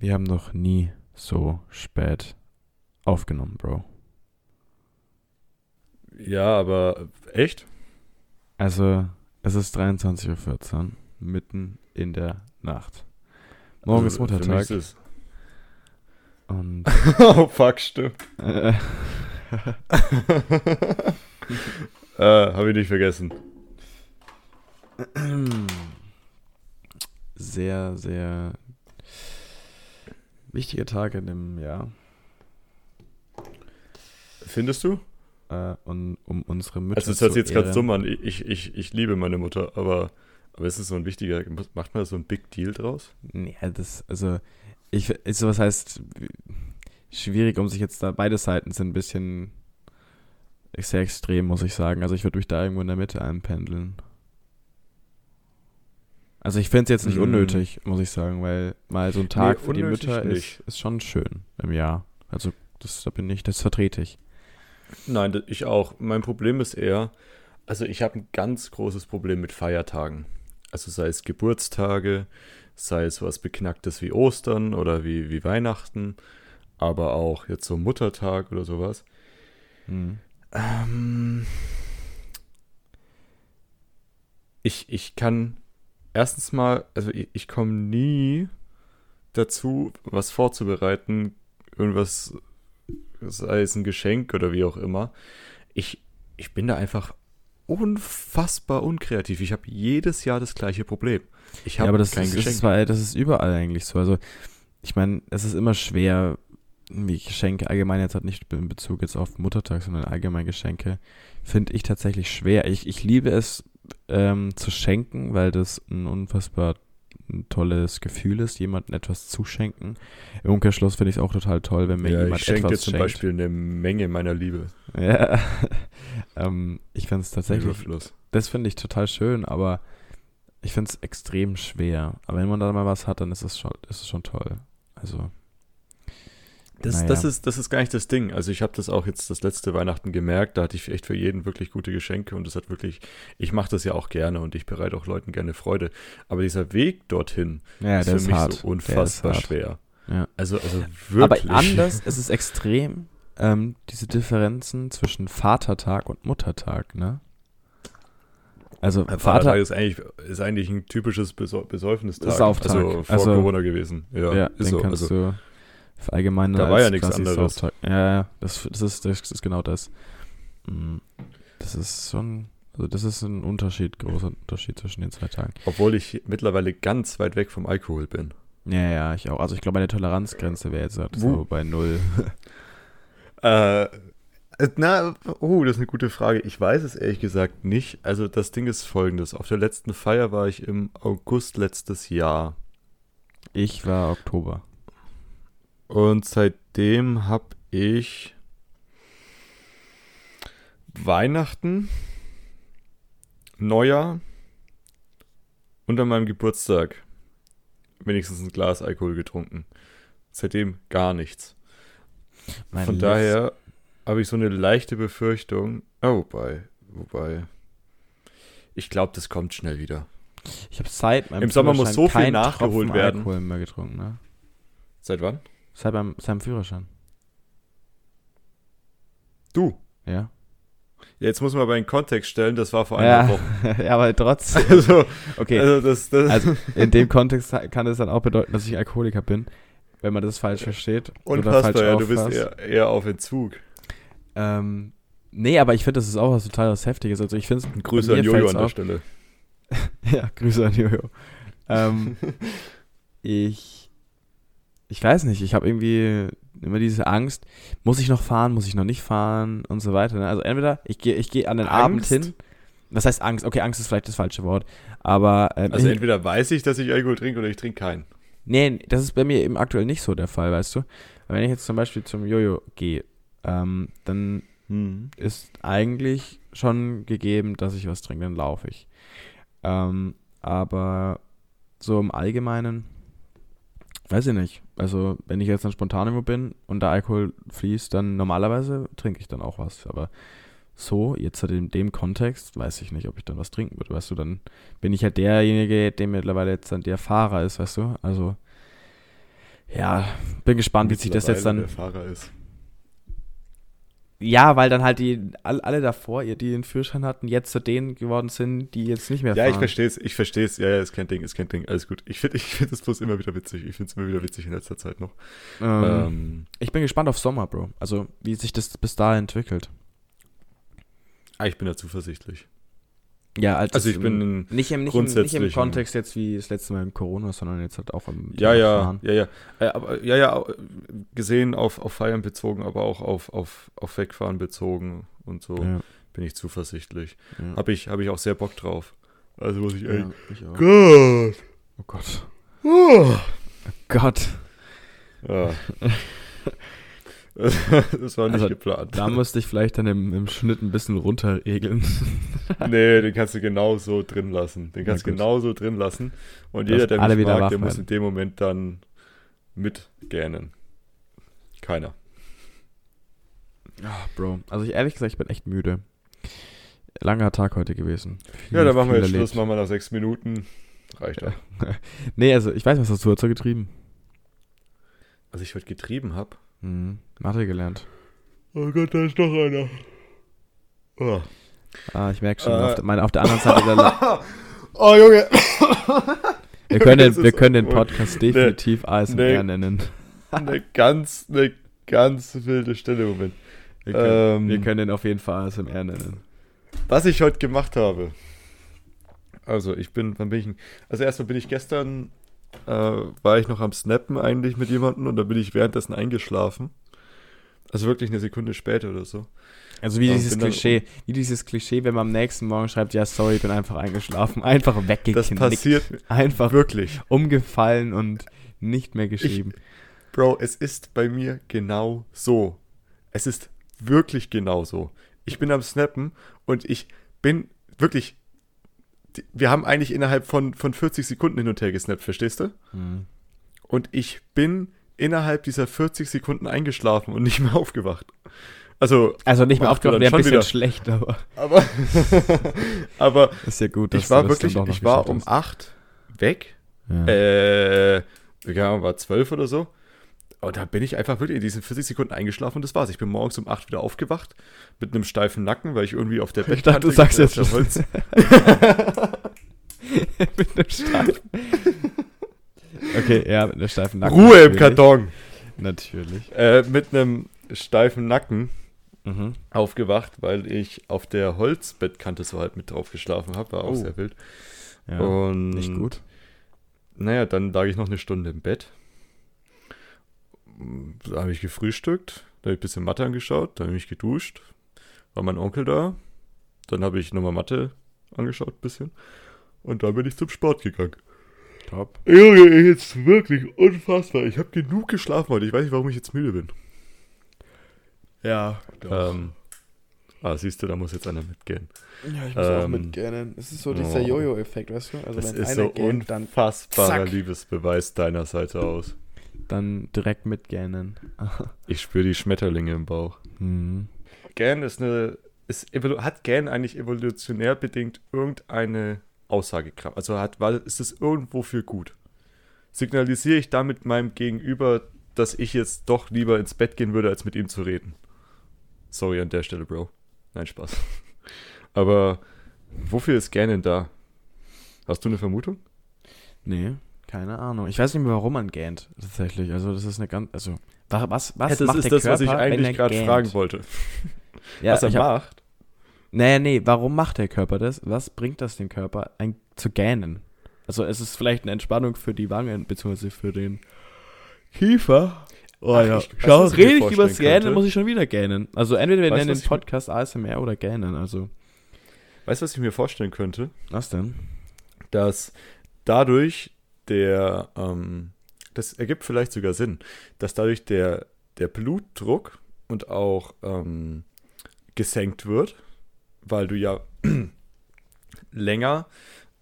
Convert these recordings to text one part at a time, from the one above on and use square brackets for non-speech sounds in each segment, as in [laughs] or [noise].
Wir haben noch nie so spät aufgenommen, Bro. Ja, aber echt? Also, es ist 23.14 Uhr, mitten in der Nacht. Morgen Also, ist Muttertag. ist Und [laughs] oh, fuck, stimmt. [laughs] äh, äh, Habe ich nicht vergessen. sehr, sehr wichtiger Tag in dem Jahr. Findest du? Äh, und um unsere Mütter Also, es hört sich jetzt ganz ehren. dumm an. Ich, ich, ich liebe meine Mutter, aber, aber ist es so ein wichtiger. Macht man da so ein Big Deal draus? Nee, das, also, ich, ist, was heißt, schwierig, um sich jetzt da, beide Seiten sind ein bisschen sehr extrem, muss ich sagen. Also, ich würde mich da irgendwo in der Mitte einpendeln. Also, ich finde es jetzt nicht Mm. unnötig, muss ich sagen, weil mal so ein Tag Nee, für die Mütter ist, ist schon schön im Jahr. Also, das, da bin ich, das vertrete ich. Nein, ich auch. Mein Problem ist eher, also ich habe ein ganz großes Problem mit Feiertagen. Also sei es Geburtstage, sei es was Beknacktes wie Ostern oder wie, wie Weihnachten, aber auch jetzt so Muttertag oder sowas. Mhm. Ähm, ich, ich kann erstens mal, also ich, ich komme nie dazu, was vorzubereiten, irgendwas, sei es ein Geschenk oder wie auch immer. Ich, ich bin da einfach unfassbar unkreativ. Ich habe jedes Jahr das gleiche Problem. Ich Ja, habe aber das kein ist, Geschenk. ist, das ist überall eigentlich so. Also, ich meine, es ist immer schwer, wie Geschenke allgemein jetzt halt nicht in Bezug jetzt auf Muttertag, sondern allgemein Geschenke, finde ich tatsächlich schwer. Ich, ich liebe es ähm, zu schenken, weil das ein unfassbar tolles Gefühl ist, jemandem etwas zu schenken. Im Umkehrschluss finde ich es auch total toll, wenn mir ja, jemand ich schenke dir etwas zum schenkt. Beispiel eine Menge meiner Liebe. Ja, [laughs] ähm, ich finde es tatsächlich Überfluss. das finde ich total schön, aber ich finde es extrem schwer. Aber wenn man da mal was hat, dann ist es schon, ist es schon toll. Also. Das, naja. das, ist, das ist gar nicht das Ding. Also ich habe das auch jetzt das letzte Weihnachten gemerkt, da hatte ich echt für jeden wirklich gute Geschenke und das hat wirklich, ich mache das ja auch gerne und ich bereite auch Leuten gerne Freude. Aber dieser Weg dorthin Ja, ist für ist mich hart. so ist unfassbar schwer. Ja. Also, also Aber wirklich. anders, es ist extrem, ähm, diese Differenzen zwischen Vatertag und Muttertag, ne? Also Vater Vater, ist eigentlich, ist eigentlich ein typisches Besäufnistag. Sauftag. Also vor Also- Corona gewesen. Ja, ja, ist den so. kannst Also, du allgemein Da war ja nichts anderes. Ja, ja, das, das, ist, das ist genau das. Mm, Das ist schon, also das ist ein Unterschied, großer Unterschied zwischen den zwei Tagen. obwohl ich mittlerweile ganz weit weg vom Alkohol bin. Ja, ja, ich auch. Also ich glaube, meine Toleranzgrenze wäre jetzt halt so bei null. [laughs] Äh, na, oh, das ist eine gute Frage. Ich weiß es ehrlich gesagt nicht. Also das Ding ist folgendes. Auf der letzten Feier war ich im August letztes Jahr. Ich war Oktober. Und seitdem habe ich Weihnachten, Neujahr und an meinem Geburtstag wenigstens ein Glas Alkohol getrunken. Seitdem gar nichts. Mein Von Letz- daher habe ich so eine leichte Befürchtung. Oh, wobei, wobei. Ich glaube, das kommt schnell wieder. Ich habe seit meinem Im Sommer muss so viel nachgeholt Tropfen werden. Alkohol mehr getrunken, ne? Seit wann? Seit meinem, seit meinem Führerschein. Du. Ja. Jetzt muss man aber in Kontext stellen, das war vor einer Ja, Woche. [laughs] ja, aber trotzdem. [laughs] Also, Okay, also das, das also in dem [laughs] Kontext kann es dann auch bedeuten, dass ich Alkoholiker bin, wenn man das falsch versteht. oder unfassbar, falsch ja, du bist eher, eher auf Entzug. Ähm, nee, aber ich finde, das ist auch was total was Heftiges. Also ich finde es. Grüße an Jojo an der auf- Stelle. Ja, Grüße an Jojo. ähm, ich, ich weiß nicht, ich habe irgendwie immer diese Angst, muss ich noch fahren, muss ich noch nicht fahren und so weiter. Ne? Also entweder ich gehe ich geh an den Abend Angst? hin. Was heißt Angst? Okay, Angst ist vielleicht das falsche Wort. Aber ähm, Also entweder weiß ich, dass ich Alkohol trinke oder ich trinke keinen. nee, das ist bei mir eben aktuell nicht so der Fall, weißt du. Wenn ich jetzt zum Beispiel zum Jojo gehe, ähm, dann ist eigentlich schon gegeben, dass ich was trinke, dann laufe ich. Ähm, aber so im Allgemeinen, weiß ich nicht. Also, wenn ich jetzt dann spontan irgendwo bin und der Alkohol fließt, dann normalerweise trinke ich dann auch was. Aber so, jetzt halt in dem Kontext, weiß ich nicht, ob ich dann was trinken würde. Weißt du, dann bin ich halt derjenige, der mittlerweile jetzt dann der Fahrer ist, weißt du? Also, Ja, bin gespannt, wie sich das jetzt dann. Der Fahrer ist. Ja, weil dann halt die alle davor, die den Führerschein hatten, jetzt zu denen geworden sind, die jetzt nicht mehr fahren. Ja, ich verstehe es, ich verstehe es. Ja, ja, ist kein Ding, ist kein Ding. Alles gut. Ich finde ich find das bloß immer wieder witzig. Ich finde es immer wieder witzig in letzter Zeit noch. Ähm, ähm, ich bin gespannt auf Sommer, Bro. Also, wie sich das bis dahin entwickelt. Ah, ich bin da zuversichtlich. Ja, als also ich bin nicht im, nicht, im, nicht im Kontext jetzt wie das letzte Mal im Corona, sondern jetzt halt auch im Ja, ja, Fahren. ja, ja. Äh, aber, ja, ja, gesehen auf, auf Feiern bezogen, aber auch auf, auf, auf Wegfahren bezogen und so ja. bin ich zuversichtlich. Ja. Habe ich, hab ich auch sehr Bock drauf. Also muss ich ja, ich Gott. Oh Gott. Oh, oh Gott. Ja. [laughs] [laughs] das war nicht also, geplant. Da musste ich vielleicht dann im, im Schnitt ein bisschen runterregeln. [laughs] nee, den kannst du genauso drin lassen. Den kannst du genauso drin lassen. Und jeder, der mich mag, der muss in dem Moment dann mitgähnen. Keiner. Ach, Bro. Also ich ehrlich gesagt, ich bin echt müde. Langer Tag heute gewesen. Viel, ja, dann machen wir jetzt Schluss, machen wir nach sechs Minuten. Reicht doch. [laughs] nee, also ich weiß, was hast du heute so getrieben? Was ich heute getrieben habe? Mhm. Mathe gelernt. Oh Gott, da ist noch einer. Oh. Ah, ich merke schon, äh. auf, der, meine, auf der anderen Seite der [laughs] Oh, Junge. [laughs] Wir können den, wir können den Podcast definitiv nee, ASMR nee, nennen. Eine ganz, eine ganz wilde Stelle, Moment. Wir können, ähm, wir können den auf jeden Fall ASMR nennen. Was ich heute gemacht habe. Also, ich bin, wann bin ich, also erstmal bin ich gestern äh, war ich noch am Snappen eigentlich mit jemandem und da bin ich währenddessen eingeschlafen. Also wirklich eine Sekunde später oder so. Also wie dieses Klischee, wie dieses Klischee, wenn man am nächsten Morgen schreibt, ja sorry, ich bin einfach eingeschlafen, [laughs] einfach weggeknickt. Das passiert einfach wirklich. Umgefallen und nicht mehr geschrieben. Ich, Bro, es ist bei mir genau so. Es ist wirklich genau so. Ich bin am Snappen und ich bin wirklich wir haben eigentlich innerhalb von, von 40 Sekunden hin und her gesnappt, verstehst du? Mhm. Und ich bin innerhalb dieser 40 Sekunden eingeschlafen und nicht mehr [laughs] aufgewacht. Also, also nicht mehr aufgewacht, wäre ein bisschen wieder. schlecht, aber. Aber, [laughs] aber ist ja gut, ich war wirklich, ich war um 8 weg. Ja. Äh, ja, war 12 oder so. Und da bin ich einfach wirklich in diesen 40 Sekunden eingeschlafen und das war's. Ich bin morgens um 8 wieder aufgewacht mit einem steifen Nacken, weil ich irgendwie auf der [laughs] Bettkante... Ich dachte, du sagst jetzt Holz. [laughs] mit einem steifen... Okay, ja, mit einem steifen Nacken. Ruhe natürlich. im Karton! Natürlich. Äh, mit einem steifen Nacken mhm. aufgewacht, weil ich auf der Holzbettkante so halt mit drauf geschlafen habe. War auch oh. sehr wild. Ja, und nicht gut. Naja, dann lag ich noch eine Stunde im Bett da habe ich gefrühstückt, da habe ich ein bisschen Mathe angeschaut, dann habe ich mich geduscht, war mein Onkel da, dann habe ich nochmal Mathe angeschaut ein bisschen und dann bin ich zum Sport gegangen. Top. Junge, jetzt wirklich unfassbar. Ich habe genug geschlafen heute. Ich weiß nicht, warum ich jetzt müde bin. Ja, ähm, ah, siehst du, da muss jetzt einer mitgehen. Ja, ich muss ähm, auch mitgehen. Es ist so dieser oh, Jojo-Effekt, weißt du? Also das wenn ist einer so geht, unfassbarer Liebesbeweis deiner Seite aus dann direkt mit Gähnen. [laughs] ich spüre die Schmetterlinge im Bauch. Mhm. Gähnen ist eine. Ist, hat Gähnen eigentlich evolutionär bedingt irgendeine Aussagekraft? Also hat, weil, ist es irgendwo für gut? Signalisiere ich damit meinem Gegenüber, dass ich jetzt doch lieber ins Bett gehen würde, als mit ihm zu reden? Sorry an der Stelle, Bro. Nein, Spaß. [laughs] Aber wofür ist Gähnen da? Hast du eine Vermutung? Nee. Keine Ahnung. Ich weiß nicht mehr, warum man gähnt, tatsächlich. Also, das ist eine ganz. Also, was, was das macht ist der das, Körper, was ich eigentlich gerade fragen wollte. [laughs] Ja, was er macht? Hab, nee, nee, warum macht der Körper das? Was bringt das dem Körper, ein, zu gähnen? Also, es ist vielleicht eine Entspannung für die Wangen, beziehungsweise für den Kiefer. Oh Ach, ja. Ich, Schau, rede ich über das Gähnen, muss ich schon wieder gähnen. Also, entweder wir weißt, nennen den Podcast ASMR oder gähnen, also. Weißt du, was ich mir vorstellen könnte? Was denn? Dass dadurch der, ähm, das ergibt vielleicht sogar Sinn, dass dadurch der, der Blutdruck und auch ähm, gesenkt wird, weil du ja [clears throat] länger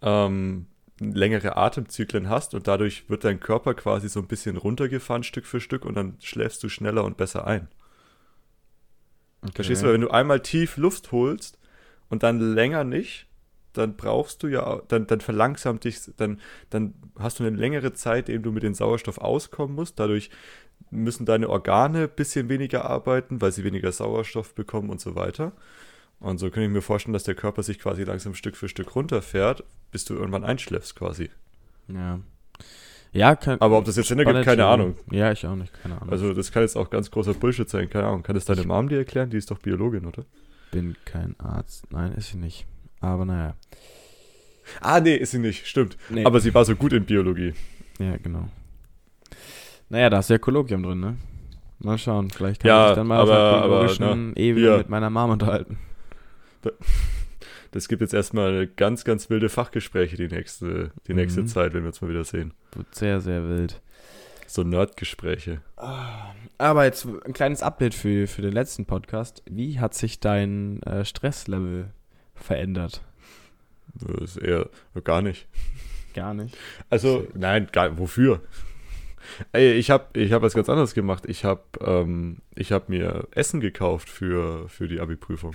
ähm, längere Atemzyklen hast und dadurch wird dein Körper quasi so ein bisschen runtergefahren Stück für Stück und dann schläfst du schneller und besser ein. Okay. Verstehst du, wenn du einmal tief Luft holst und dann länger nicht, dann brauchst du ja, dann, dann verlangsamt dich, dann, dann hast du eine längere Zeit, in du mit dem Sauerstoff auskommen musst. Dadurch müssen deine Organe ein bisschen weniger arbeiten, weil sie weniger Sauerstoff bekommen und so weiter. Und so kann ich mir vorstellen, dass der Körper sich quasi langsam Stück für Stück runterfährt, bis du irgendwann einschläfst quasi. Ja. Ja, kann, Aber ob das jetzt Sinn ergibt, keine. Ahnung. Ja, ich auch nicht, keine Ahnung. Also das kann jetzt auch ganz großer Bullshit sein, keine Ahnung. Kann das deine Mom dir erklären? Die ist doch Biologin, oder? bin kein Arzt. Nein, ist sie nicht. Aber naja. Ah, nee, ist sie nicht, stimmt. Nee. Aber sie war so gut in Biologie. Ja, genau. Naja, da ist ja Kolloquium drin, ne? Mal schauen, vielleicht kann Ja, ich mich dann mal aber- auf aber, biologischen ne, Ebene hier. mit meiner Mom unterhalten. [laughs] Das gibt jetzt erstmal ganz, ganz wilde Fachgespräche die nächste, die nächste Mhm. Zeit, wenn wir uns mal wieder sehen. Wird sehr, sehr wild. So Nerdgespräche. Aber jetzt ein kleines Update für, für den letzten Podcast. Wie hat sich dein äh, Stresslevel verändert? Das ist eher gar nicht. Gar nicht. Also, nein, gar, wofür? Ey, ich habe ich hab was ganz anderes gemacht. Ich habe ähm, ich hab mir Essen gekauft für, für die Abi-Prüfung.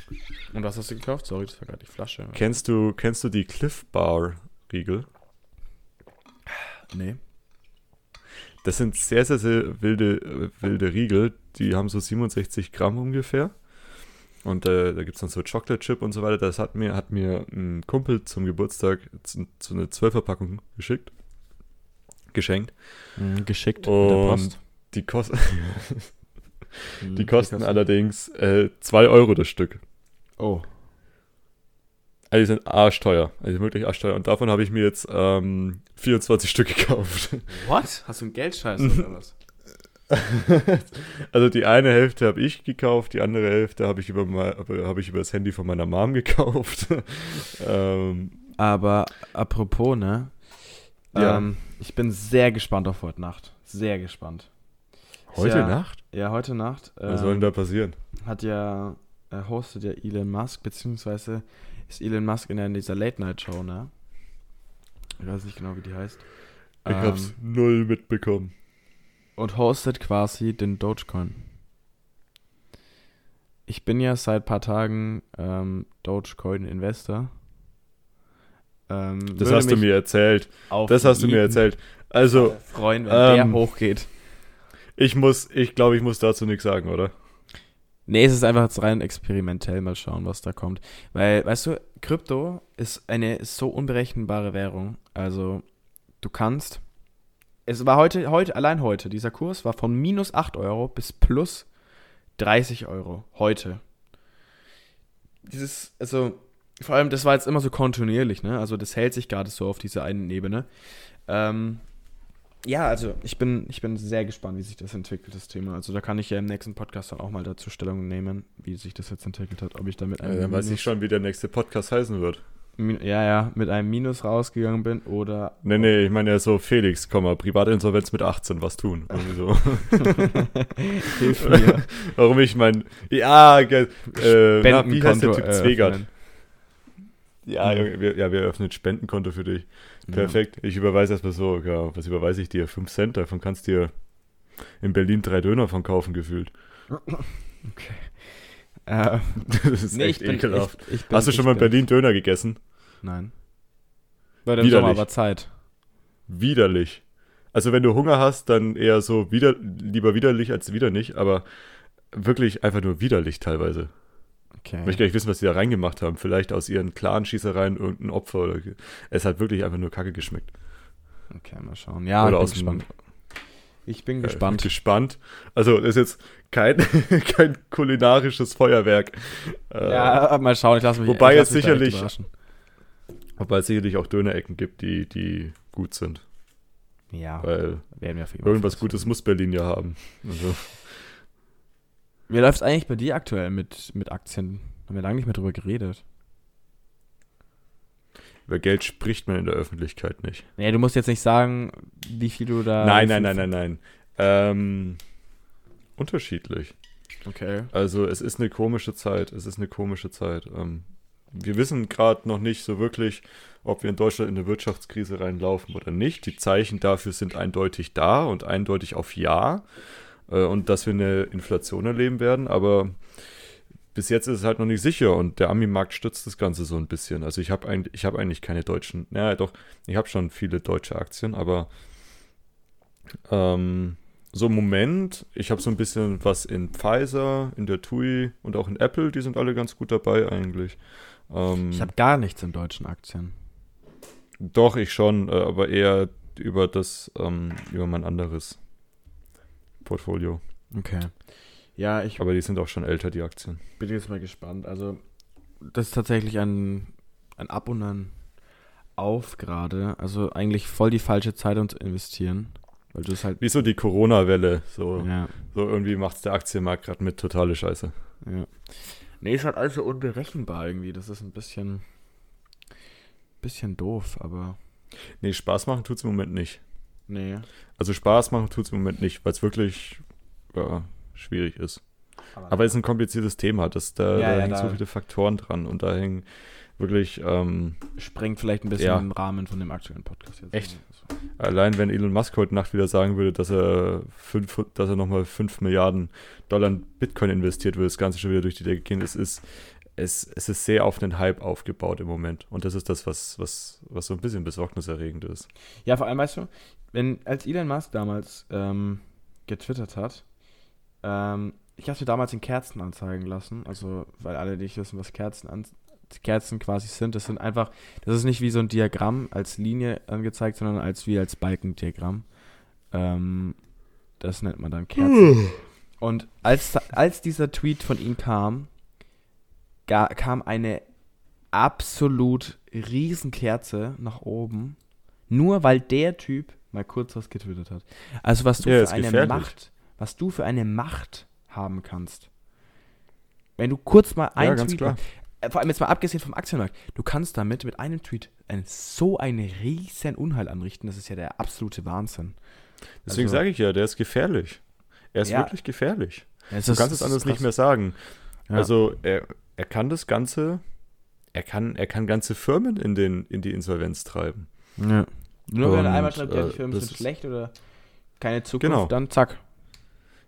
Und was hast du gekauft? Sorry, das war gerade die Flasche. Kennst du, kennst du die Cliff Bar Riegel? Nee. Das sind sehr, sehr, sehr wilde, äh, wilde Riegel. Die haben so 67 Gramm ungefähr. Und äh, da gibt es dann so Chocolate Chip und so weiter. Das hat mir, hat mir ein Kumpel zum Geburtstag zu, zu eine 12er-Packung geschickt. Geschenkt. Mhm, geschickt Und die, kost [laughs] Mhm, die kosten allerdings äh, 2 Euro das Stück. Oh. Also die sind arschteuer. Also wirklich arschteuer. Und davon habe ich mir jetzt ähm, 24 Stück gekauft. What? Hast du einen Geldscheiß oder [laughs] was? [laughs] also die eine Hälfte habe ich gekauft, die andere Hälfte habe ich über habe ich über das Handy von meiner Mom gekauft. [laughs] ähm, Aber apropos, ne? Ja. Ähm, ich bin sehr gespannt auf heute Nacht. Sehr gespannt. heute Ja. Nacht? Ja, heute Nacht. Was soll denn da passieren? hat ja, er hostet ja Elon Musk, beziehungsweise ist Elon Musk in, dieser Late-Night-Show, ne? Ich weiß nicht genau, wie die heißt. Ich hab's Ähm, null mitbekommen. Und hostet quasi den Dogecoin. Ich bin ja seit paar Tagen ähm, Dogecoin-Investor. Ähm, Das hast du mir erzählt. Das hast du mir erzählt. Also, freuen, wenn ähm, der hochgeht. ich muss, ich glaube, ich muss dazu nichts sagen, oder? Nee, es ist einfach jetzt rein experimentell mal schauen, was da kommt. Weil, weißt du, Krypto ist eine so unberechenbare Währung. Also, du kannst. Es war heute, heute, allein heute, dieser Kurs war von minus 8 Euro bis plus 30 Euro. Heute. Dieses, also, vor allem, das war jetzt immer so kontinuierlich, ne? Also, das hält sich gerade so auf dieser einen Ebene. Ähm, ja, also ich bin, ich bin sehr gespannt, wie sich das entwickelt, das Thema. Also da kann ich ja im nächsten Podcast dann auch mal dazu Stellung nehmen, wie sich das jetzt entwickelt hat. Ob ich da mit einem Äh, dann weiß ich schon, wie der nächste Podcast heißen wird. Ja, ja, mit einem Minus rausgegangen bin oder Nee, nee, ich meine ja so Felix, Komma, Privatinsolvenz mit 18, was tun? Irgendwie so. [laughs] Hilf mir. [laughs] Warum ich mein, ja, äh, na, wie heißt der Typ Zwegert? eröffnen. Ja, Mhm. Junge, wir, ja, wir öffnen Spendenkonto für dich. Ja. Perfekt. Ich überweise erstmal so, ja, was überweise ich dir? 5 Cent, davon kannst du dir in Berlin drei Döner von kaufen, gefühlt. Äh, [laughs] Das ist nee, echt bin, ekelhaft. Ich, ich bin, Hast du schon mal in Berlin Döner gegessen? Nein. Bei dem Widerlich. Sommer war Zeit. Widerlich. Also wenn du Hunger hast, dann eher so wieder, lieber widerlich als wieder nicht, aber wirklich einfach nur widerlich teilweise. Okay. Ich möchte gar nicht wissen, was die da reingemacht haben. Vielleicht aus ihren Clan-Schießereien irgendein Opfer oder. Es hat wirklich einfach nur Kacke geschmeckt. Okay, mal schauen. Ja, oder ich bin gespannt. Ich bin Äh, gespannt. Gespannt. Also, das ist jetzt kein, [laughs] kein kulinarisches Feuerwerk. Äh, Ja, mal schauen. Ich lasse mich wobei echt sicherlich- überraschen. Wobei es sicherlich auch Dönerecken gibt, die, die gut sind. Ja, Weil werden wir auf jeden Fall irgendwas fressen. Gutes muss Berlin ja haben. Also, Wie läuft es eigentlich bei dir aktuell mit, mit Aktien? Haben wir lange nicht mehr drüber geredet. über Geld spricht man in der Öffentlichkeit nicht. Nee, du musst jetzt nicht sagen, wie viel du da. nein, nein, nein, nein, nein. Ähm, unterschiedlich. Okay. Also es ist eine komische Zeit. Es ist eine komische Zeit. Ähm, wir wissen gerade noch nicht so wirklich, ob wir in Deutschland in eine Wirtschaftskrise reinlaufen oder nicht. Die Zeichen dafür sind eindeutig da und eindeutig auf Ja. Äh, und dass wir eine Inflation erleben werden. Aber bis jetzt ist es halt noch nicht sicher und der Ami-Markt stützt das Ganze so ein bisschen. Also ich habe eigentlich, hab eigentlich keine deutschen, naja doch, ich habe schon viele deutsche Aktien, aber ähm, so im Moment, ich habe so ein bisschen was in Pfizer, in der TUI und auch in Apple, die sind alle ganz gut dabei eigentlich. Ähm, ich habe gar nichts in deutschen Aktien. Doch, ich schon, äh, aber eher über das, ähm, über mein anderes Portfolio. Okay. Ja, ich. Aber die sind auch schon älter, die Aktien. Bin jetzt mal gespannt. Also, das ist tatsächlich ein, ein Ab und ein Auf gerade. Also, eigentlich voll die falsche Zeit, um zu investieren. Weil du es halt. Wie so die Corona-Welle. So, ja. so irgendwie macht es der Aktienmarkt gerade mit totale Scheiße. Ja. Nee, ist halt also unberechenbar irgendwie. Das ist ein bisschen. Bisschen doof, aber. Nee, Spaß machen tut es im Moment nicht. Nee. Also Spaß machen tut es im Moment nicht, weil es wirklich ja, schwierig ist. Aber, Aber es ist ein kompliziertes Thema. Das, da, ja, da hängen so viele Faktoren dran und da hängen wirklich. Ähm, Sprengt vielleicht ein bisschen ja. den Rahmen von dem aktuellen Podcast jetzt. Echt? Allein wenn Elon Musk heute Nacht wieder sagen würde, dass er, fünf, dass er nochmal 5 Milliarden Dollar in Bitcoin investiert, würde das Ganze schon wieder durch die Decke gehen. Es ist, es, es ist sehr auf einen Hype aufgebaut im Moment. Und das ist das, was, was, was so ein bisschen besorgniserregend ist. Ja, vor allem, weißt du, wenn, als Elon Musk damals ähm, getwittert hat, ähm, ich habe mir damals in Kerzen anzeigen lassen, also weil alle nicht wissen, was Kerzen an, Kerzen quasi sind. Das sind einfach, das ist nicht wie so ein Diagramm als Linie angezeigt, sondern als wie als Balkendiagramm. Ähm, das nennt man dann Kerzen. Und als, als dieser Tweet von ihm kam, kam eine absolut riesen Kerze nach oben, nur weil der Typ mal kurz was getwittert hat. Also was du ja, für eine gefährlich. Macht, was du für eine Macht haben kannst. Wenn du kurz mal ein ja, Tweet, klar. Vor allem jetzt mal abgesehen vom Aktienmarkt, du kannst damit mit einem Tweet ein, so eine riesen Unheil anrichten, das ist ja der absolute Wahnsinn. Deswegen also, sage ich ja, der ist gefährlich. Er ist ja, wirklich gefährlich. du ist, kannst es anders nicht mehr sagen. Ja. Also er, er kann das Ganze, er kann, er kann ganze Firmen in, den, in die Insolvenz treiben. Ja. Nur wenn er einmal schreibt, ja, die äh, Firmen sind schlecht oder keine Zukunft, genau. dann zack.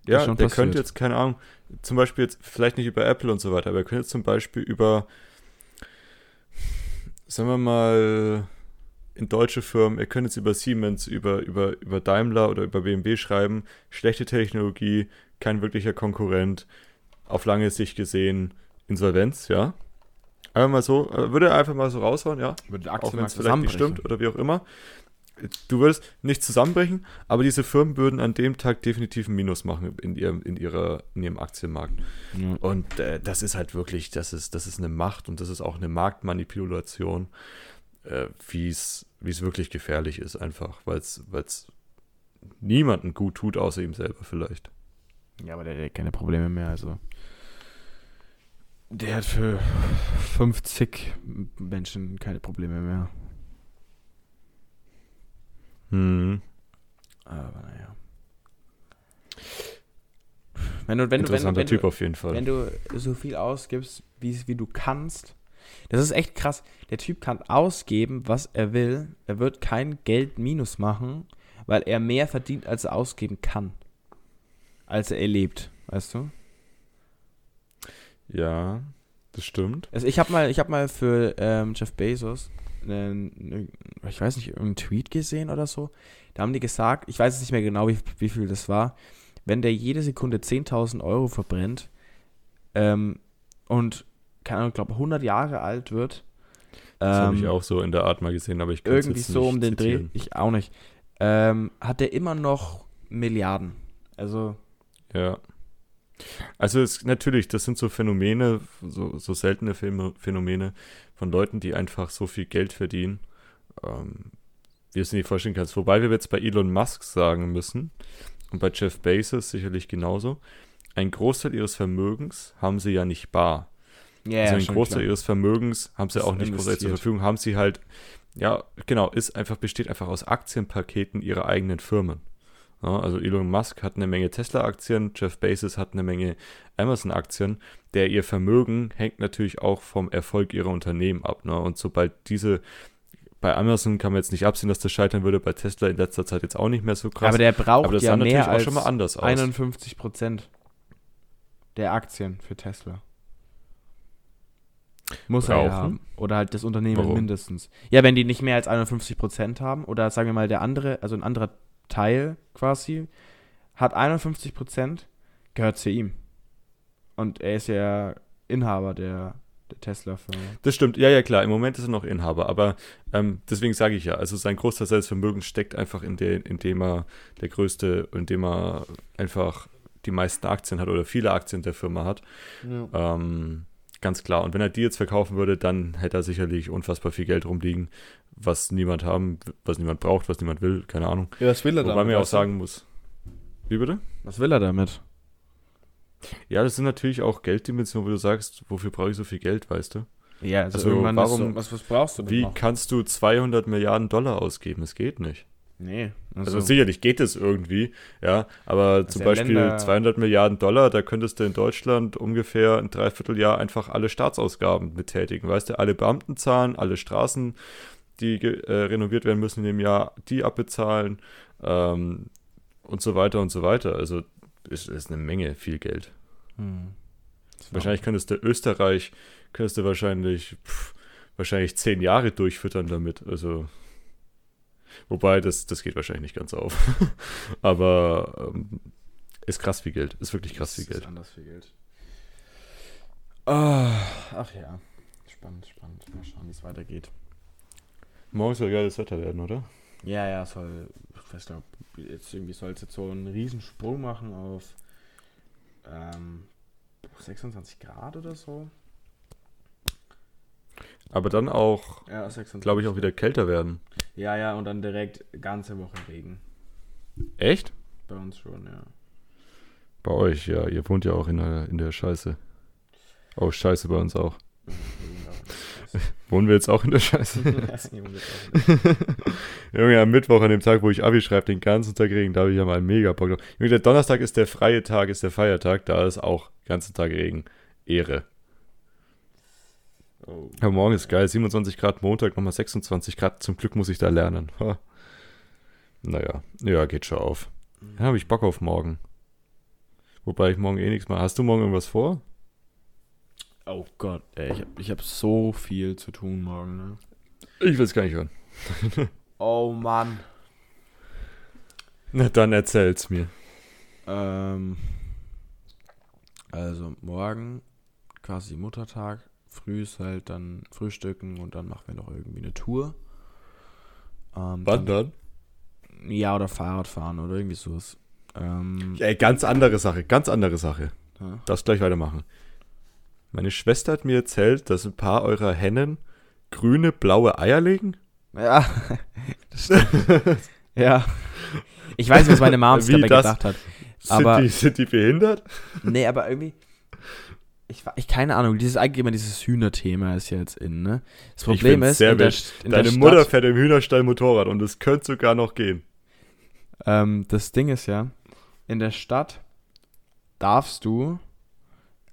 Ja, der passiert. könnte jetzt, keine Ahnung, zum Beispiel jetzt, vielleicht nicht über Apple und so weiter, aber er könnte jetzt zum Beispiel über, sagen wir mal, in deutsche Firmen, er könnte jetzt über Siemens, über, über, über Daimler oder über BMW schreiben, schlechte Technologie, kein wirklicher Konkurrent, auf lange Sicht gesehen, Insolvenz, ja. Einfach mal so, äh, würde er einfach mal so raushauen, ja. Würde der Auch wenn es vielleicht nicht stimmt oder wie auch immer du würdest nicht zusammenbrechen, aber diese Firmen würden an dem Tag definitiv ein Minus machen in ihrem, in ihrer, in ihrem Aktienmarkt. Ja. Und äh, das ist halt wirklich, das ist, das ist eine Macht und das ist auch eine Marktmanipulation, äh, wie es wirklich gefährlich ist, einfach, weil es niemandem gut tut, außer ihm selber vielleicht. Ja, aber der, der hat keine Probleme mehr, also. Der hat für 50 Menschen keine Probleme mehr. Hm. Aber naja. Wenn du, wenn Interessanter du, wenn, Typ du, auf jeden Fall. Wenn du so viel ausgibst, wie, wie du kannst, das ist echt krass. Der Typ kann ausgeben, was er will. Er wird kein Geld minus machen, weil er mehr verdient, als er ausgeben kann. Als er erlebt, weißt du? Ja, das stimmt. Also ich habe mal, hab mal für ähm, Jeff Bezos einen, ich weiß nicht, einen Tweet gesehen oder so. Da haben die gesagt, ich weiß jetzt nicht mehr genau, wie, wie viel das war, wenn der jede Sekunde 10.000 Euro verbrennt ähm, und, keine Ahnung, ich glaube 100 Jahre alt wird. Das ähm, habe ich auch so in der Art mal gesehen, aber ich kann Irgendwie so um den zitieren. Dreh, ich auch nicht. Ähm, hat der immer noch Milliarden. Also. Ja. Also es, natürlich, das sind so Phänomene, so, so seltene Phänomene von Leuten, die einfach so viel Geld verdienen, ähm, wie es nicht vorstellen kannst. Wobei wir jetzt bei Elon Musk sagen müssen und bei Jeff Bezos sicherlich genauso, ein Großteil ihres Vermögens haben sie ja nicht bar. Yeah, also ein Großteil klar. ihres Vermögens haben sie auch nicht großartig zur Verfügung, haben sie halt, ja, genau, ist einfach, besteht einfach aus Aktienpaketen ihrer eigenen Firmen. Also Elon Musk hat eine Menge Tesla-Aktien, Jeff Bezos hat eine Menge Amazon-Aktien. Der ihr Vermögen hängt natürlich auch vom Erfolg ihrer Unternehmen ab. Ne? Und sobald diese bei Amazon kann man jetzt nicht absehen, dass das scheitern würde, bei Tesla in letzter Zeit jetzt auch nicht mehr so krass. Aber der braucht Aber das ja mehr als schon mal anders aus. 51 Prozent der Aktien für Tesla. Muss er ja Brauchen? haben. Oder halt das Unternehmen Warum? mindestens. Ja, wenn die nicht mehr als 51% haben, oder sagen wir mal der andere, also ein anderer Teil quasi, hat 51%, gehört zu ihm. Und er ist ja Inhaber der, der Tesla-Firma. Das stimmt, ja, ja, klar. Im Moment ist er noch Inhaber, aber ähm, deswegen sage ich ja, also sein Großteil seines Vermögens steckt einfach in, der, indem er der größte, indem er einfach die meisten Aktien hat oder viele Aktien der Firma hat. Ja. Ähm, ganz klar. Und wenn er die jetzt verkaufen würde, dann hätte er sicherlich unfassbar viel Geld rumliegen, was niemand haben, was niemand braucht, was niemand will, keine Ahnung. Ja, was will er Wobei man ja auch sagen muss. Wie bitte? Was will er damit? Ja, das sind natürlich auch Gelddimensionen, wo du sagst, wofür brauche ich so viel Geld, weißt du? Ja, also, Also warum- ist so, was, was brauchst du denn Wie noch? kannst du 200 Milliarden Dollar ausgeben? Es geht nicht. Nee. Also, sicherlich geht es irgendwie, ja, aber zum ja Beispiel Länder- 200 Milliarden Dollar, da könntest du in Deutschland ungefähr ein Dreivierteljahr einfach alle Staatsausgaben betätigen, weißt du, alle Beamten zahlen, alle Straßen, die äh, renoviert werden müssen in dem Jahr, die abbezahlen ähm, und so weiter und so weiter. Also ist, ist eine Menge viel Geld. Hm. Wahrscheinlich könntest du Österreich, könntest du wahrscheinlich, pff, wahrscheinlich zehn Jahre durchfüttern damit. Also, wobei, das, das geht wahrscheinlich nicht ganz auf. [laughs] Aber ähm, ist krass viel Geld. Ist wirklich krass viel Das ist Geld. anders viel Geld. Ah, ach ja. Spannend, spannend. Mal schauen, wie es weitergeht. Morgen soll geiles Wetter werden, oder? Ja, ja, soll, ich weiß nicht, ob jetzt irgendwie soll es jetzt so einen riesen Sprung machen auf ähm, 26 Grad oder so. Aber dann auch, Ja, 26. glaube ich, auch wieder kälter werden. Ja, ja, und dann direkt ganze Woche Regen. Echt? Bei uns schon, ja. Bei euch, ja. Ihr wohnt ja auch in der, in der Scheiße. Oh, Scheiße bei uns auch. [laughs] Wohnen wir jetzt auch in der [laughs] [laughs] Scheiße? Junge, am Mittwoch, an dem Tag, wo ich Abi schreibe, den ganzen Tag Regen, da habe ich ja mal mega Bock drauf. Junge, der Donnerstag ist der freie Tag, ist der Feiertag, da ist auch ganzen Tag Regen. Ehre. Oh. Aber morgen ist geil, 27 Grad, Montag nochmal 26 Grad, zum Glück muss ich da lernen. Ha. Naja, ja, geht schon auf. Dann habe ich Bock auf morgen. Wobei ich morgen eh nichts mache. Hast du morgen irgendwas vor? Oh Gott, ey, ich habe ich hab so viel zu tun morgen, ne? Ich will es gar nicht hören. [laughs] Oh Mann. Na, dann erzähl's mir. Ähm, also morgen quasi Muttertag. Früh ist halt dann Frühstücken und dann machen wir noch irgendwie eine Tour. Ähm, dann, dann? ja, oder Fahrrad fahren oder irgendwie sowas. Ähm, Ey, ganz andere Sache, ganz andere Sache. ja. Darfst gleich weitermachen. Meine Schwester hat mir erzählt, dass ein paar eurer Hennen grüne, blaue Eier legen. Ja, [laughs] das stimmt. ja. Ich weiß, was meine Mom Wie dabei das? gedacht hat. Sind, Aber- die, sind die behindert? Nee, aber irgendwie. Ich, ich keine Ahnung, dieses eigentlich immer dieses Hühnerthema ist ja jetzt in, ne? Das Problem ist, in der, in Deine Stadt, Mutter fährt im Hühnerstall Motorrad und es könnte sogar noch gehen. ähm, das Ding ist ja, in der Stadt darfst du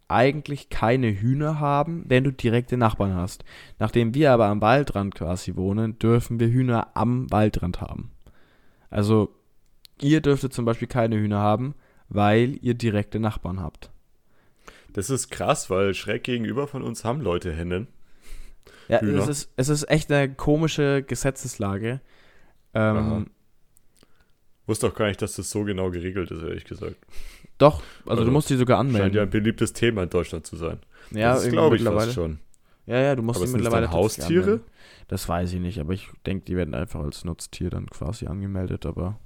eigentlich keine Hühner haben, wenn du direkte Nachbarn hast. Nachdem wir aber am Waldrand quasi wohnen, dürfen wir Hühner am Waldrand haben. Also, ihr dürftet zum Beispiel keine Hühner haben, weil ihr direkte Nachbarn habt. Das ist krass, weil schräg gegenüber von uns haben Leute Hennen. Ja, Hühner. es ist, es ist echt eine komische Gesetzeslage. Ähm, Wusste auch gar nicht, dass das so genau geregelt ist, ehrlich gesagt. doch, also, Also, du musst die sogar Scheint ja ein anmelden. beliebtes Thema in Deutschland zu sein. Ja, das glaube ich fast schon. Ja, ja, du musst Aber die das mittlerweile dann tatsächlich Haustiere? anmelden. Das weiß ich nicht, aber ich denke, die werden einfach als Nutztier dann quasi angemeldet, aber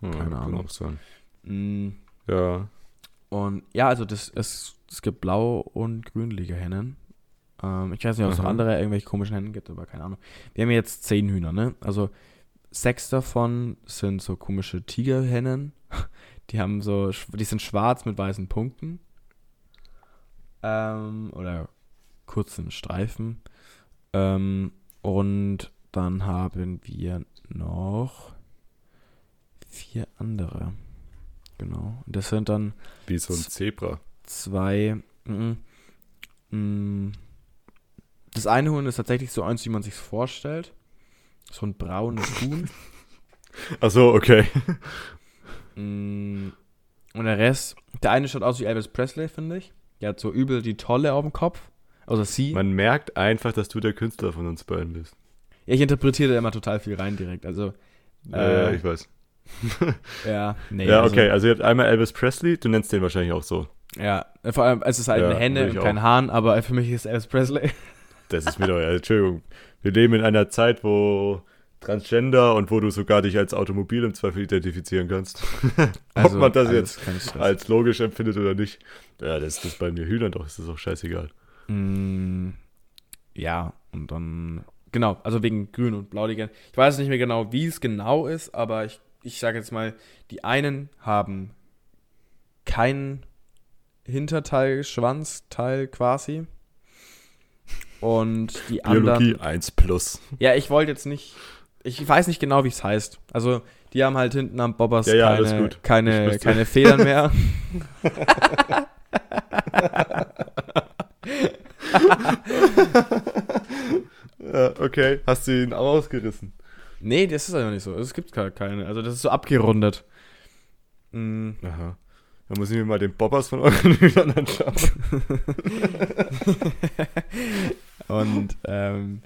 Hm, Keine kann Ahnung. auch sein. mh, Ja. Und ja, also das es, es gibt blau und grünliche Hennen. Ähm, ich weiß nicht, ob es noch andere irgendwelche komischen Hennen gibt, aber keine Ahnung. Wir haben jetzt zehn Hühner, ne? Also sechs davon sind so komische Tigerhennen. [laughs] Die haben so, die sind schwarz mit weißen Punkten. Ähm, oder kurzen Streifen. Ähm, und dann haben wir noch vier andere. Genau. Und das sind dann Wie so ein Zebra. zwei. Mm, mm, das eine Huhn ist tatsächlich so eins, wie man sich vorstellt. So ein braunes Huhn. [laughs] Achso, okay. [laughs] Mm, Und der Rest, der eine schaut aus wie Elvis Presley, finde ich. Der hat so übel die Tolle auf dem Kopf. Außer sie. Man merkt einfach, dass du der Künstler von uns beiden bist. Ja, ich interpretiere da immer total viel rein direkt. Also, Ja, ja, Äh, ich weiß. [laughs] ja, nee. ja, also- okay, also ihr habt einmal Elvis Presley, du nennst den wahrscheinlich auch so. Ja, vor allem, es ist halt Ja, eine würde und kein auch. Hahn, aber für mich ist Elvis Presley. [laughs] Das ist mir doch, ja, Entschuldigung. Wir leben in einer Zeit, wo Transgender und wo du sogar dich als Automobil im Zweifel identifizieren kannst. [laughs] Ob man das alles jetzt als logisch empfindet oder nicht. Ja, das ist bei mir Hühnern doch, ist das auch scheißegal. Mm, ja, und dann, genau, also wegen Grün und Blau. Ich weiß nicht mehr genau, wie es genau ist, aber ich, ich sage jetzt mal, die einen haben keinen Hinterteil, Schwanzteil quasi. Und die Biologie anderen. 1 plus. Ja, ich wollte jetzt nicht. Ich weiß nicht genau, wie es heißt. Also, die haben halt hinten am Bobbers Ja, ja, keine, keine, keine Federn mehr. [laughs] [laughs] Ja, okay. Hast du ihn auch ausgerissen? Nee, das ist aber nicht so. Es gibt gar keine. Also, das ist so abgerundet. Mm, Aha. Dann muss ich mir mal den Bobbers von euren [laughs] Hühnern anschauen. [laughs] Und, ähm,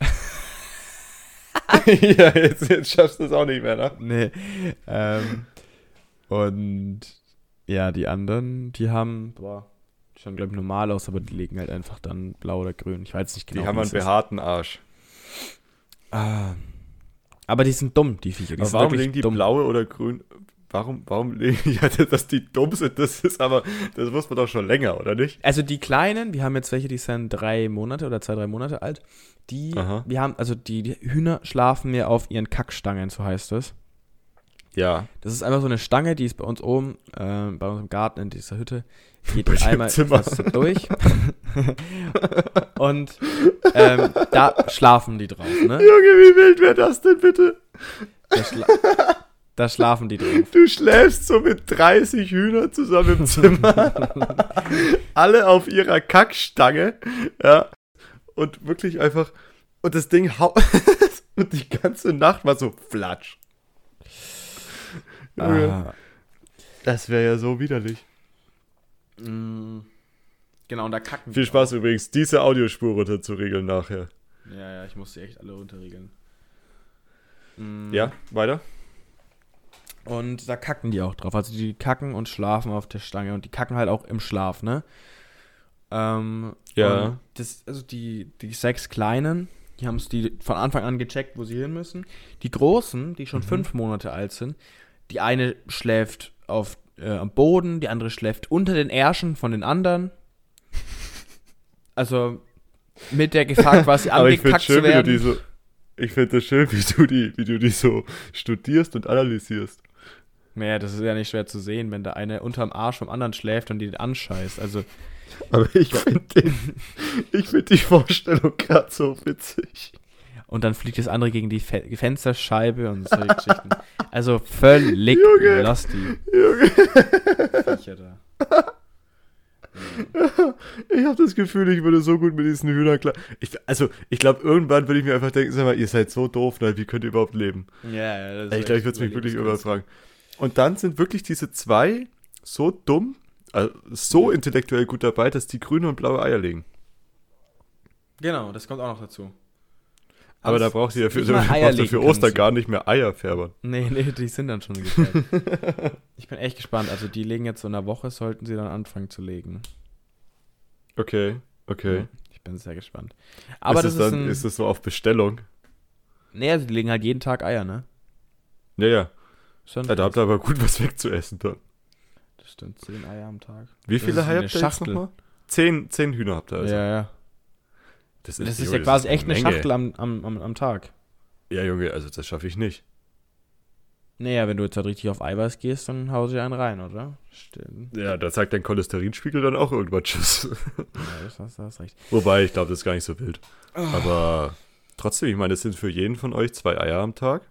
[laughs] ja, jetzt, jetzt schaffst du es auch nicht mehr, ne? nee. Ähm, und, ja, die anderen, die haben, boah, die schauen, glaube ich, normal aus, aber die legen halt einfach dann blau oder grün. Ich weiß nicht genau. Die haben einen behaarten Arsch. Ah. Aber die sind dumm, die Viecher. Die Aber warum legen die dumm. blaue oder grün? Warum, warum legen [laughs] ja, dass die dumm sind, das ist aber, das wusste man doch schon länger, oder nicht? Also die kleinen, wir haben jetzt welche, die sind drei Monate oder zwei, drei Monate alt. Die, Aha. wir haben, also die, die Hühner schlafen mehr auf ihren Kackstangen, so heißt es. Ja. Das ist einfach so eine Stange, die ist bei uns oben, äh, bei uns im Garten in dieser Hütte. Geht Bei einmal so durch. [laughs] Und ähm, da schlafen die drauf, ne? Junge, wie wild wäre das denn bitte? Da, schla da schlafen die drauf. Du schläfst so mit 30 Hühnern zusammen im Zimmer. [laughs] Alle auf ihrer Kackstange. Ja. Und wirklich einfach. Und das Ding haut. [laughs] und die ganze Nacht war so flatsch. Ah, Das wäre ja so widerlich. mm, genau, und da kacken Viel Spaß übrigens, diese Audiospur runter zu regeln nachher. auch. Ja, ja, ich muss die echt alle runterregeln. Mm, Ja, weiter? Und da kacken die auch drauf. Also die kacken und schlafen auf der Stange und die kacken halt auch im Schlaf, ne? Ähm, Ja. und Das, also die, die sechs Kleinen, die haben es die von Anfang an gecheckt, wo sie hin müssen. Die Großen, die schon Mhm. fünf Monate alt sind, die eine schläft auf, äh, am Boden, die andere schläft unter den Ärschen von den anderen. Also mit der Gefahr [laughs] quasi angekackt schön, zu werden. so. Ich finde das schön, wie du die, wie du die so studierst und analysierst. Naja, das ist ja nicht schwer zu sehen, wenn der eine unterm Arsch vom anderen schläft und die den anscheißt. Also, Aber ich finde ich find die Vorstellung gerade so witzig. Und dann fliegt das andere gegen die Fe Fensterscheibe und solche Geschichten. Also völlig Junge. die Junge. Viecher da. Ich habe das Gefühl, ich würde so gut mit diesen Hühnern klar. Ich, also, ich glaube, irgendwann würde ich mir einfach denken, sag mal, ihr seid so doof, ne? wie könnt ihr überhaupt leben? Ja, ja, das ist Ich glaube, ich würde mich wirklich überfragen. Und dann sind wirklich diese zwei so dumm, also so intellektuell gut dabei, dass die grüne und blaue Eier legen. Genau, das kommt auch noch dazu. Aber da Das- braucht ihr für, [laughs] Eier legen für Ostern gar nicht mehr Eierfärbern. Nee, nee, die sind dann schon gefärbt. [laughs] ich bin echt gespannt. Also die legen jetzt so in einer Woche, sollten sie dann anfangen zu legen. Okay, okay. Ja, Ich bin sehr gespannt. Aber ist das es ist, dann, ein, ist es so auf Bestellung? Nee, also die legen halt jeden Tag Eier, ne? Ja, ja. Schon, ja da habt ihr aber gut was wegzuessen dann. das stimmt, zehn Eier am Tag. Wie Das viele Eier habt ihr jetzt nochmal? Zehn, zehn Hühner habt ihr also. Ja, ja. Das Das ist Junge, ja quasi echt eine Menge. Schachtel am, am, am, am Tag. Ja, Junge, also das schaffe ich nicht. Naja, wenn du jetzt halt richtig auf Eiweiß gehst, dann hau sie einen rein, oder? Stimmt. Ja, da sagt dein Cholesterinspiegel dann auch irgendwann Tschüss. Ja, das hast, das hast recht. Wobei, ich glaube, das ist gar nicht so wild. Aber trotzdem, ich meine, das sind für jeden von euch zwei Eier am Tag.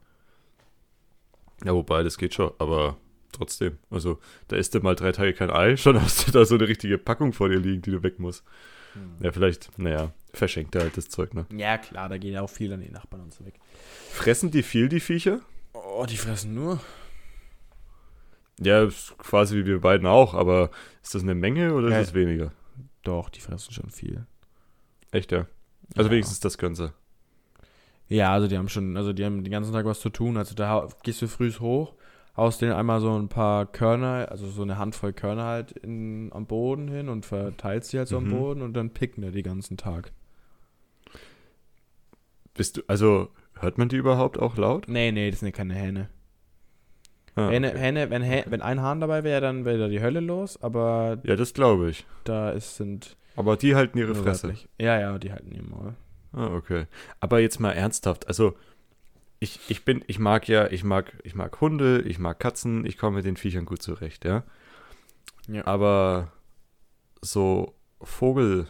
Ja, wobei, das geht schon, aber trotzdem. Also, da isst du mal drei Tage kein Ei, schon hast du da so eine richtige Packung vor dir liegen, die du weg musst. Ja, vielleicht, naja, verschenkt er halt das Zeug, ne? Ja, klar, da gehen ja auch viele an die Nachbarn und so weg. Fressen die viel, die Viecher? Oh, die fressen nur. Ja, ist quasi wie wir beiden auch, aber ist das eine Menge oder Ja. ist es weniger? Doch, die fressen schon viel. Echt, ja. Also Ja. wenigstens das können sie. Ja, also die haben schon, also die haben den ganzen Tag was zu tun. Also da gehst du früh hoch, haust denen einmal so ein paar Körner, also so eine Handvoll Körner halt in, am Boden hin und verteilst die halt so Mhm. am Boden und dann picken die den ganzen Tag. Bist du, also hört man die überhaupt auch laut? Nee, nee, das sind ja keine Hähne. Ah, Hähne, okay. Hähne, wenn, Hä wenn ein Hahn dabei wäre, dann wäre da die Hölle los, aber Ja, das glaube ich. da ist, sind Aber die halten ihre Fresse. weiblich. Ja, ja, die halten ihr Maul. Ah, okay. Aber jetzt mal ernsthaft, also ich, ich bin, ich mag ja, ich mag, ich mag Hunde, ich mag Katzen, ich komme mit den Viechern gut zurecht, ja. Ja. Aber so Vogel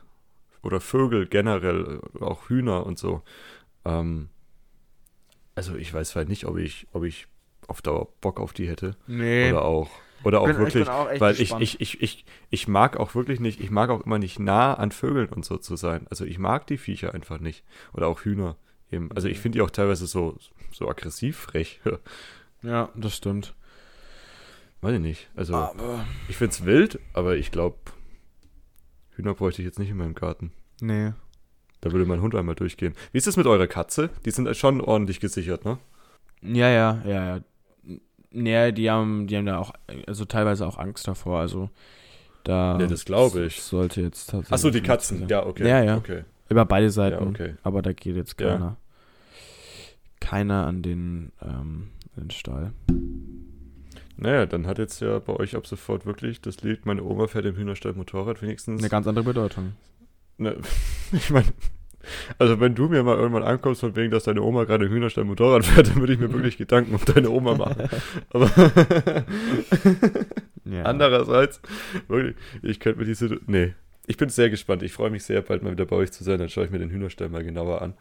oder Vögel generell, auch Hühner und so, ähm, also ich weiß halt nicht, ob ich, ob ich auf Dauer Bock auf die hätte. Nee. Oder auch, oder auch bin- ich wirklich, bin auch weil ich, ich, ich, ich, ich mag auch wirklich nicht, ich mag auch immer nicht nah an Vögeln und so zu sein. Also ich mag die Viecher einfach nicht. Oder auch Hühner eben. Also ich finde die auch teilweise so, so aggressiv frech. [laughs] Ja, das stimmt. Weiß ich nicht. Also Aber. ich finde es wild, aber ich glaube, Hühner bräuchte ich jetzt nicht in meinem Garten. Nee. Da würde mein Hund einmal durchgehen. Wie ist es mit eurer Katze? Die sind schon ordentlich gesichert, ne? Ja, ja, ja, ja. Nee, die haben, die haben da auch, also teilweise auch Angst davor, also da. Ja, das glaube ich. Sollte jetzt tatsächlich. Achso, die Katzen. Ja, okay. Ja, ja. Okay. Über beide Ja, Seiten. okay. Aber da geht jetzt Ja. keiner. Keiner an den, ähm, den Stall. Naja, dann hat jetzt ja bei euch ab sofort wirklich das Lied Meine Oma fährt im Hühnerstall Motorrad wenigstens. Eine ganz andere Bedeutung. Ne, [laughs] ich meine, also wenn du mir mal irgendwann ankommst von wegen, dass deine Oma gerade im Hühnerstall Motorrad fährt, dann würde ich mir [laughs] wirklich Gedanken um deine Oma machen. Aber [laughs] Ja. andererseits, wirklich, ich könnte mir diese, nee, ich bin sehr gespannt. Ich freue mich sehr, bald mal wieder bei euch zu sein. Dann schaue ich mir den Hühnerstall mal genauer an.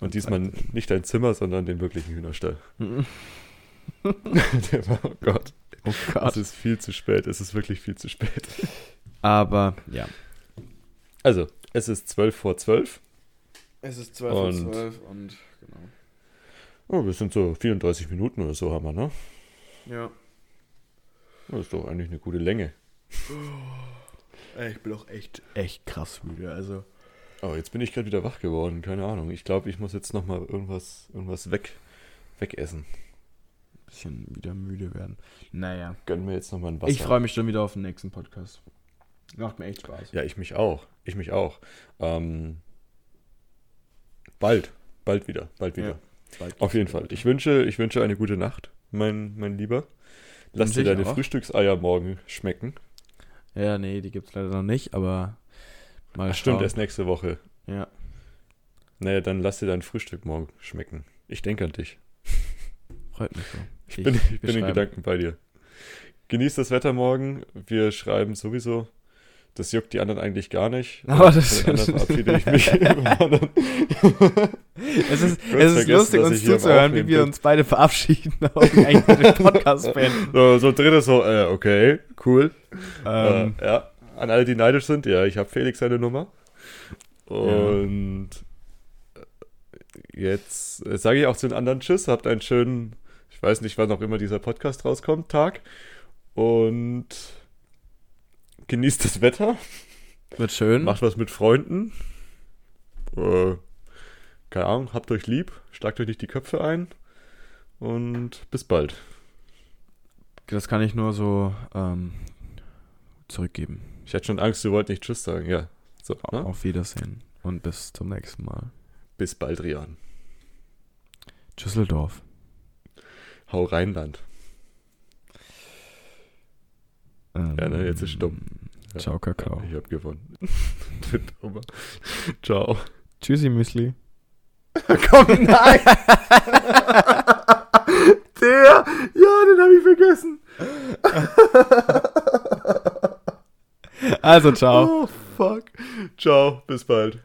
Und diesmal nicht dein Zimmer, sondern den wirklichen Hühnerstall. [laughs] Der war, oh Gott, oh es Gott. ist viel zu spät. Es ist wirklich viel zu spät. Aber, ja. Also, es ist 12 vor 12. Es ist 12 vor Und- 12 und, genau. Oh, wir sind so 34 Minuten oder so haben wir, ne? Ja. Das ist doch eigentlich eine gute Länge. Ey, Ich bin auch echt, echt krass müde, also. Oh, jetzt bin ich gerade wieder wach geworden. Keine Ahnung. Ich glaube, ich muss jetzt noch mal irgendwas, irgendwas weg, wegessen. Bisschen wieder müde werden. Naja. Gönn mir jetzt noch mal ein Wasser. Ich freue mich schon wieder auf den nächsten Podcast. Macht mir echt Spaß. Ja, ich mich auch. Ich mich auch. Ähm, bald. Bald wieder. Bald wieder. Ja. Bald Auf jeden Fall. Ich wünsche, ich wünsche eine gute Nacht, mein, mein Lieber. Lass dir deine auch. Frühstückseier morgen schmecken. Ja, nee, die gibt's leider noch nicht, aber mal stimmt, erst nächste Woche. Ja. Naja, dann lass dir dein Frühstück morgen schmecken. Ich denke an dich. Freut mich so. Ich bin, [laughs] ich bin in. Gedanken bei dir. Genieß das Wetter morgen. Wir schreiben sowieso. Das juckt die anderen eigentlich gar nicht. [laughs] Aber das- von den [laughs] verabschiede ich mich. Es ist, es ist lustig, uns ich zuzuhören, wie wir uns beide verabschieden eigentlich den Podcast beenden. so, so drittes so, äh, okay, cool. Ähm, äh, ja, an alle, die neidisch sind, ja, ich habe Felix seine Nummer. Und jetzt äh, sage ich auch zu den anderen Tschüss, habt einen schönen, ich weiß nicht, wann auch immer dieser Podcast rauskommt, Tag. Und genießt das Wetter, wird schön. macht was mit Freunden. Äh, keine Ahnung, habt euch lieb, schlagt euch nicht die Köpfe ein. Und bis bald. Das kann ich nur so ähm, zurückgeben. Ich hatte schon Angst, du wolltest nicht Tschüss sagen. Ja, so. Ne? Auf Wiedersehen und bis zum nächsten Mal. Bis bald, Rian. Düsseldorf. Hau Rheinland. Ähm, Ja, ne, jetzt ist stumm. Ja. Ciao, Kakao. Ich hab gewonnen. [laughs] Ciao. Tschüssi, Müsli. [laughs] Komm, nein! [laughs] Der! Ja, den habe ich vergessen. Also, ciao. Oh, fuck. Ciao, bis bald.